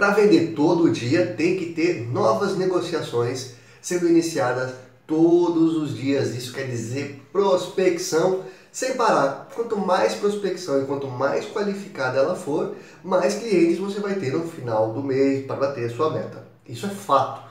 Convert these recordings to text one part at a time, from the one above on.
Para vender todo dia, tem que ter novas negociações sendo iniciadas todos os dias. Isso quer dizer prospecção sem parar. Quanto mais prospecção e quanto mais qualificada ela for, mais clientes você vai ter no final do mês para bater a sua meta. Isso é fato.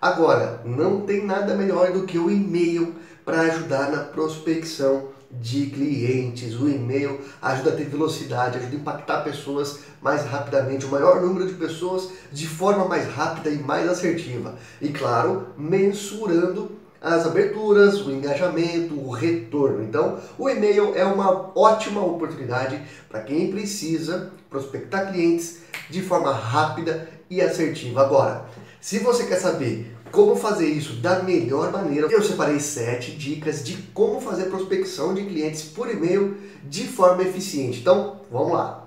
Agora, não tem nada melhor do que o e-mail para ajudar na prospecção de clientes. O e-mail ajuda a ter velocidade, ajuda a impactar pessoas mais rapidamente, o maior número de pessoas de forma mais rápida e mais assertiva. E claro, mensurando as aberturas, o engajamento, o retorno. Então, o e-mail é uma ótima oportunidade para quem precisa prospectar clientes de forma rápida e assertiva. Agora, se você quer saber como fazer isso da melhor maneira, eu separei sete dicas de como fazer prospecção de clientes por e-mail de forma eficiente. Então, vamos lá.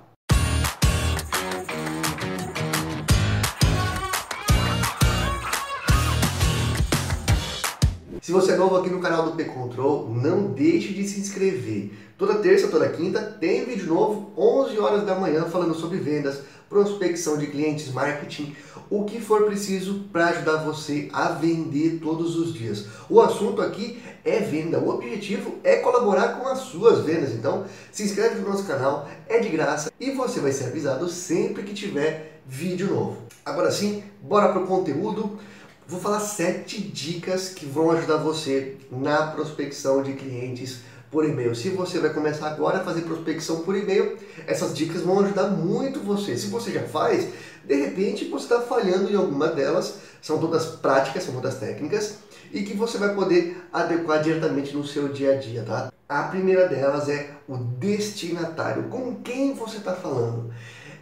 Se você é novo aqui no canal do P-Control, não deixe de se inscrever. Toda terça, toda quinta tem vídeo novo, 11 horas da manhã, falando sobre vendas, prospecção de clientes, marketing, o que for preciso para ajudar você a vender todos os dias. O assunto aqui é venda, o objetivo é colaborar com as suas vendas. Então, se inscreve no nosso canal, é de graça e você vai ser avisado sempre que tiver vídeo novo. Agora sim, bora para o conteúdo. Vou falar sete dicas que vão ajudar você na prospecção de clientes por e-mail. Se você vai começar agora a fazer prospecção por e-mail, essas dicas vão ajudar muito você. Se você já faz, de repente você está falhando em alguma delas, são todas práticas, são todas técnicas, e que você vai poder adequar diretamente no seu dia a dia, tá? A primeira delas é o destinatário. Com quem você está falando?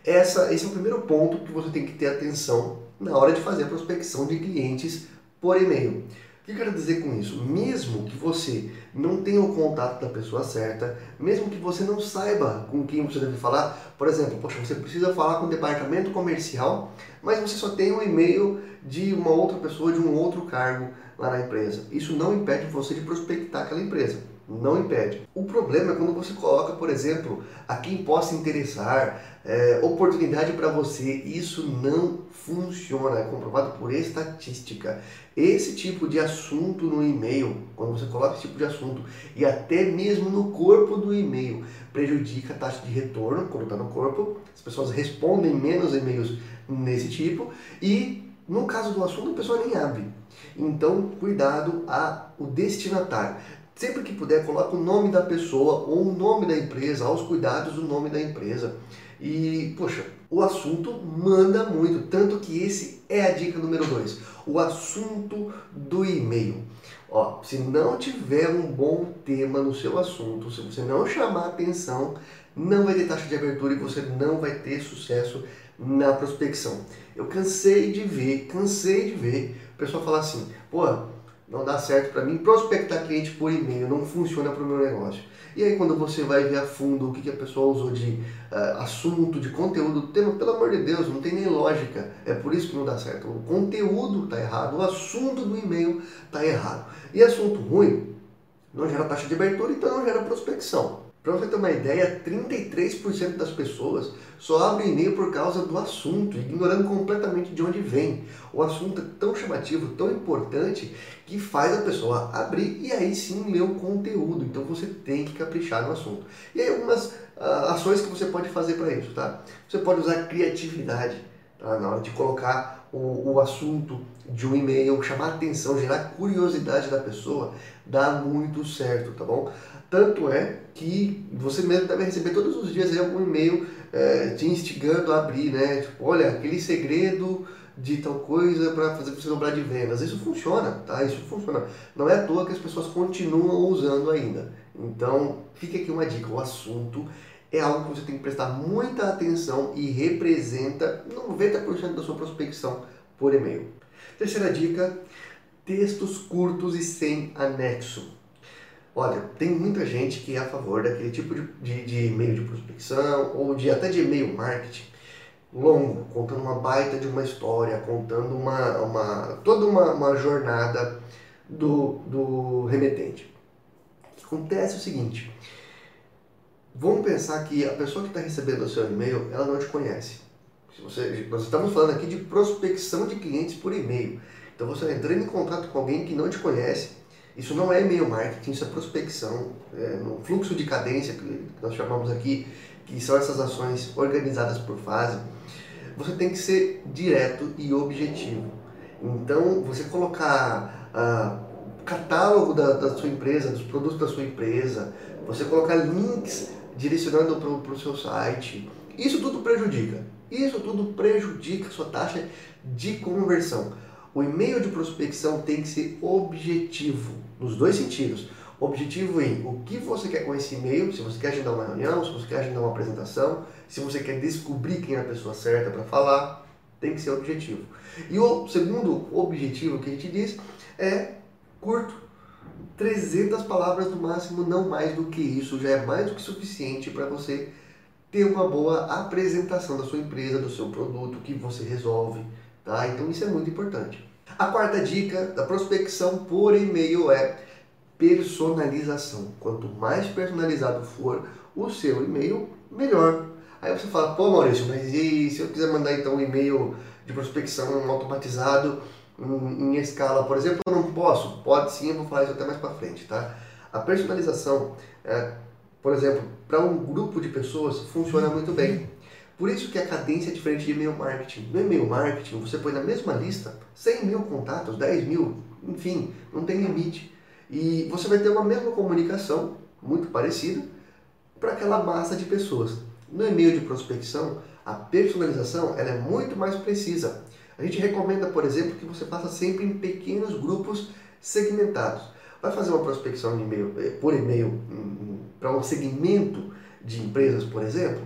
Essa, esse é o primeiro ponto que você tem que ter atenção na hora de fazer a prospecção de clientes por e-mail. O que eu quero dizer com isso? Mesmo que você não tenha o contato da pessoa certa, mesmo que você não saiba com quem você deve falar, por exemplo, poxa, você precisa falar com o departamento comercial, mas você só tem um e-mail de uma outra pessoa, de um outro cargo lá na empresa. Isso não impede você de prospectar aquela empresa não impede. O problema é quando você coloca, por exemplo, a quem possa interessar, é, oportunidade para você. Isso não funciona, é comprovado por estatística. Esse tipo de assunto no e-mail, quando você coloca esse tipo de assunto e até mesmo no corpo do e-mail, prejudica a taxa de retorno quando está no corpo. As pessoas respondem menos e-mails nesse tipo e no caso do assunto a pessoa nem abre. Então, cuidado a o destinatário. Sempre que puder, coloque o nome da pessoa ou o nome da empresa, aos cuidados do nome da empresa. E, poxa, o assunto manda muito, tanto que esse é a dica número 2, o assunto do e-mail. Ó, se não tiver um bom tema no seu assunto, se você não chamar atenção, não vai ter taxa de abertura e você não vai ter sucesso na prospecção. Eu cansei de ver, cansei de ver o pessoal falar assim, pô, não dá certo para mim prospectar cliente por e-mail, não funciona para o meu negócio. E aí quando você vai ver a fundo o que, que a pessoa usou de uh, assunto, de conteúdo, tema, pelo amor de Deus, não tem nem lógica. É por isso que não dá certo. O conteúdo está errado, o assunto do e-mail está errado. E assunto ruim não gera taxa de abertura, então não gera prospecção. Para você ter uma ideia, 33% das pessoas só abrem e-mail por causa do assunto, ignorando completamente de onde vem. O assunto é tão chamativo, tão importante, que faz a pessoa abrir e aí sim ler o conteúdo. Então você tem que caprichar no assunto. E aí algumas uh, ações que você pode fazer para isso, tá? Você pode usar criatividade tá? na hora de colocar o, o assunto de um e-mail, chamar atenção, gerar curiosidade da pessoa, dá muito certo, tá bom? Tanto é que você mesmo deve receber todos os dias algum e-mail é, te instigando a abrir, né? Tipo, olha, aquele segredo de tal coisa para fazer você dobrar de vendas. Isso funciona, tá? Isso funciona. Não é à toa que as pessoas continuam usando ainda. Então, fica aqui uma dica: o assunto é algo que você tem que prestar muita atenção e representa 90% da sua prospecção por e-mail. Terceira dica: textos curtos e sem anexo. Olha, tem muita gente que é a favor daquele tipo de, de, de e-mail de prospecção ou de até de e-mail marketing longo, contando uma baita de uma história, contando uma, uma toda uma, uma jornada do, do remetente. Acontece o seguinte, vamos pensar que a pessoa que está recebendo o seu e-mail, ela não te conhece. Você, nós estamos falando aqui de prospecção de clientes por e-mail. Então você tá entrando em contato com alguém que não te conhece, isso não é e-mail marketing, isso é prospecção, é um fluxo de cadência que nós chamamos aqui, que são essas ações organizadas por fase. Você tem que ser direto e objetivo. Então, você colocar ah, catálogo da, da, sua empresa, dos produtos da sua empresa, você colocar links direcionando para o seu site, isso tudo prejudica. Isso tudo prejudica a sua taxa de conversão. O e-mail de prospecção tem que ser objetivo, nos dois sentidos. Objetivo em o que você quer com esse e-mail, se você quer agendar uma reunião, se você quer agendar uma apresentação, se você quer descobrir quem é a pessoa certa para falar, tem que ser objetivo. E o segundo objetivo que a gente diz é curto. 300 palavras no máximo, não mais do que isso, já é mais do que suficiente para você ter uma boa apresentação da sua empresa, do seu produto, que você resolve, Tá? Então isso é muito importante. A quarta dica da prospecção por e-mail é personalização. Quanto mais personalizado for o seu e-mail, melhor. Aí você fala, pô Maurício, mas e se eu quiser mandar então um e-mail de prospecção automatizado em, em escala, por exemplo, eu não posso? Pode sim, eu vou falar isso até mais para frente, tá? A personalização, é, por exemplo, para um grupo de pessoas funciona muito bem. Por isso que a cadência é diferente de e-mail marketing. No e-mail marketing, você põe na mesma lista 100 mil contatos, 10 mil, enfim, não tem limite. E você vai ter uma mesma comunicação, muito parecida, para aquela massa de pessoas. No e-mail de prospecção, a personalização ela é muito mais precisa. A gente recomenda, por exemplo, que você faça sempre em pequenos grupos segmentados. Vai fazer uma prospecção e-mail, eh, por e-mail para um segmento de empresas, por exemplo,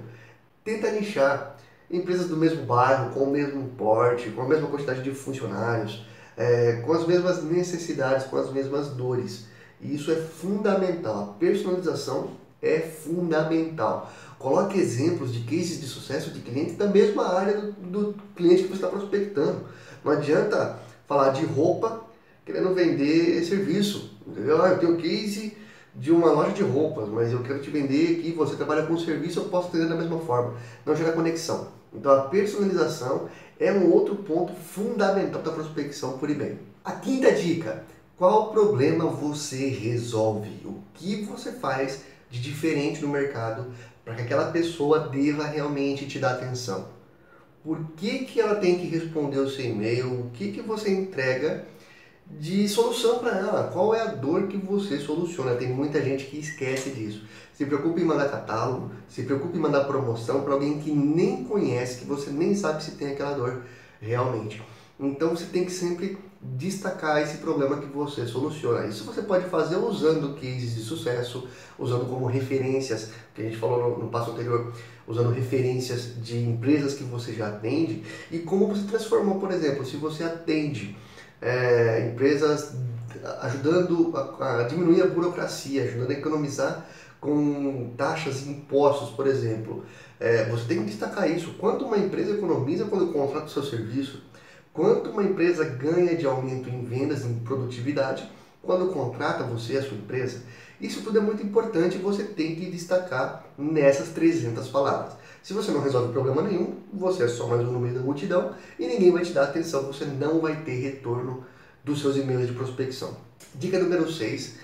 tenta nichar empresas do mesmo bairro, com o mesmo porte, com a mesma quantidade de funcionários, é, com as mesmas necessidades, com as mesmas dores. E isso é fundamental. A personalização é fundamental. Coloque exemplos de cases de sucesso de clientes da mesma área do, do cliente que você está prospectando. Não adianta falar de roupa querendo vender serviço. Entendeu? Ah, eu tenho case de uma loja de roupas, mas eu quero te vender aqui, você trabalha com serviço, eu posso atender da mesma forma. Não gera conexão. Então a personalização é um outro ponto fundamental da prospecção por e-mail. A quinta dica, qual problema você resolve? O que você faz de diferente no mercado para que aquela pessoa deva realmente te dar atenção? Por que, que ela tem que responder o seu e-mail? O que, que você entrega de solução para ela. Qual é a dor que você soluciona? Tem muita gente que esquece disso. Se preocupe em mandar catálogo, se preocupe em mandar promoção para alguém que nem conhece, que você nem sabe se tem aquela dor realmente. Então você tem que sempre destacar esse problema que você soluciona. Isso você pode fazer usando cases de sucesso, usando como referências, que a gente falou no, no passo anterior, usando referências de empresas que você já atende e como você transformou, por exemplo, se você atende é, empresas ajudando a, a, diminuir a burocracia, ajudando a economizar com taxas e impostos, por exemplo. É, você tem que destacar isso. Quanto uma empresa economiza quando contrata o seu serviço, quanto uma empresa ganha de aumento em vendas, em produtividade, quando contrata você e a sua empresa. Isso tudo é muito importante e você tem que destacar nessas 300 palavras. Se você não resolve problema nenhum, você é só mais um no meio da multidão e ninguém vai te dar atenção, você não vai ter retorno dos seus e-mails de prospecção. Dica número 6,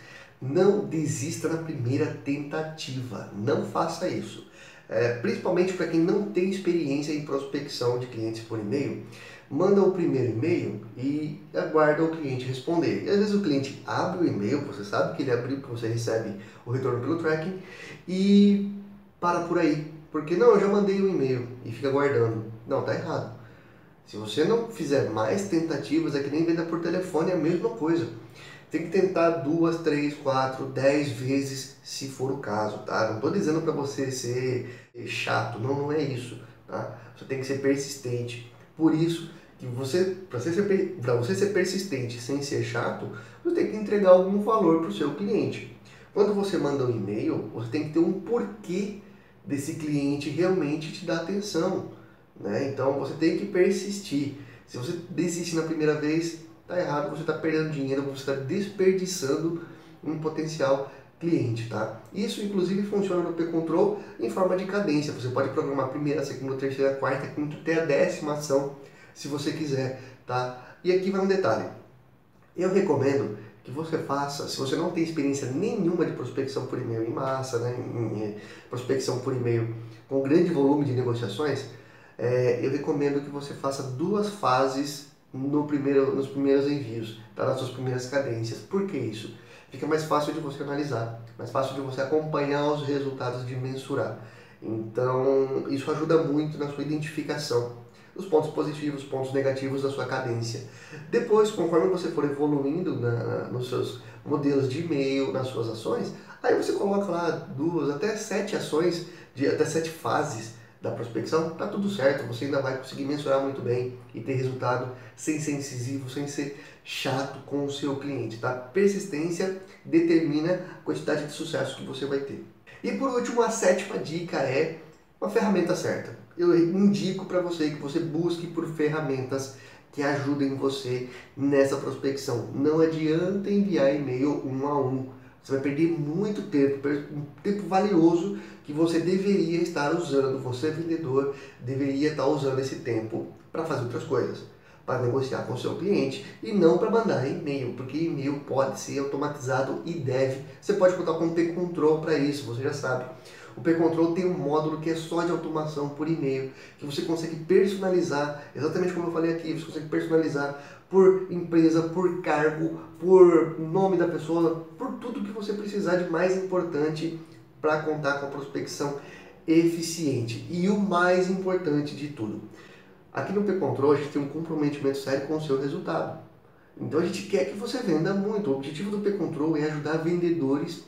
não desista na primeira tentativa, não faça isso. É, principalmente para quem não tem experiência em prospecção de clientes por e-mail, manda o primeiro e-mail e aguarda o cliente responder. E às vezes o cliente abre o e-mail, você sabe que ele abriu, que você recebe o retorno pelo tracking e para por aí. Porque não, eu já mandei o um e-mail e fica guardando. Não, tá errado. Se você não fizer mais tentativas, é que nem venda por telefone, é a mesma coisa. Tem que tentar duas, três, quatro, dez vezes, se for o caso, tá? Não estou dizendo para você ser chato, não, não é isso, tá? Você tem que ser persistente. Por isso que você, para você, ser, você ser persistente sem ser chato, você tem que entregar algum valor para o seu cliente. Quando você manda um e-mail, você tem que ter um porquê desse cliente realmente te dar atenção. Né? Então você tem que persistir. Se você desiste na primeira vez, está errado, você está perdendo dinheiro, você está desperdiçando um potencial cliente, tá? Isso inclusive funciona no P-Control em forma de cadência. Você pode programar primeira, segunda, terceira, quarta, quinta até a décima ação, se você quiser, tá? E aqui vai um detalhe. Eu recomendo que você faça, se você não tem experiência nenhuma de prospecção por e-mail em massa, né, em, prospecção por e-mail com grande volume de negociações, é, eu recomendo que você faça duas fases no primeiro, nos primeiros envios, tá? nas suas primeiras cadências. Por que isso? Fica mais fácil de você analisar, mais fácil de você acompanhar os resultados, de mensurar. Então, isso ajuda muito na sua identificação os pontos positivos, pontos negativos da sua cadência. Depois, conforme você for evoluindo na, nos seus modelos de e-mail, nas suas ações, aí você coloca lá duas, até sete ações, de, até sete fases da prospecção, tá tudo certo, você ainda vai conseguir mensurar muito bem e ter resultado sem ser incisivo, sem ser chato com o seu cliente, tá? Persistência determina a quantidade de sucesso que você vai ter. E por último, a sétima dica é uma ferramenta certa eu indico para você que você busque por ferramentas que ajudem você nessa prospecção. Não adianta enviar e-mail um a um. Você vai perder muito tempo, um tempo valioso que você deveria estar usando. Você, vendedor, deveria estar usando esse tempo para fazer outras coisas, para negociar com o seu cliente e não para mandar e-mail, porque e-mail pode ser automatizado e deve. Você pode contar com o P-Control para isso, você já sabe. O P-Control tem um módulo que é só de automação por e-mail, que você consegue personalizar, exatamente como eu falei aqui, você consegue personalizar por empresa, por cargo, por nome da pessoa, por tudo que você precisar de mais importante para contar com a prospecção eficiente. E o mais importante de tudo, aqui no P-Control a gente tem um comprometimento sério com o seu resultado. Então a gente quer que você venda muito. O objetivo do P-Control é ajudar vendedores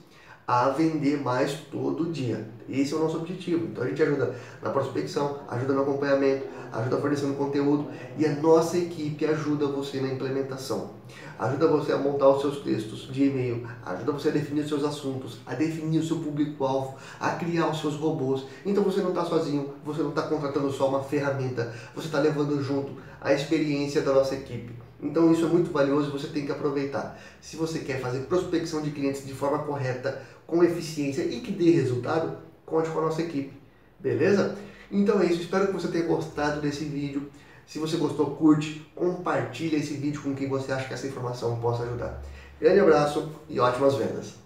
a vender mais todo dia. Esse é o nosso objetivo. Então a gente ajuda na prospecção, ajuda no acompanhamento, ajuda fornecendo conteúdo e a nossa equipe ajuda você na implementação. Ajuda você a montar os seus textos de e-mail, ajuda você a definir os seus assuntos, a definir o seu público-alvo, a criar os seus robôs. Então você não está sozinho, você não está contratando só uma ferramenta, você está levando junto a experiência da nossa equipe. Então isso é muito valioso e você tem que aproveitar. Se você quer fazer prospecção de clientes de forma correta, com eficiência e que dê resultado, conte com a nossa equipe. Beleza? Então é isso, espero que você tenha gostado desse vídeo. Se você gostou, curte, compartilha esse vídeo com quem você acha que essa informação possa ajudar. Grande abraço e ótimas vendas!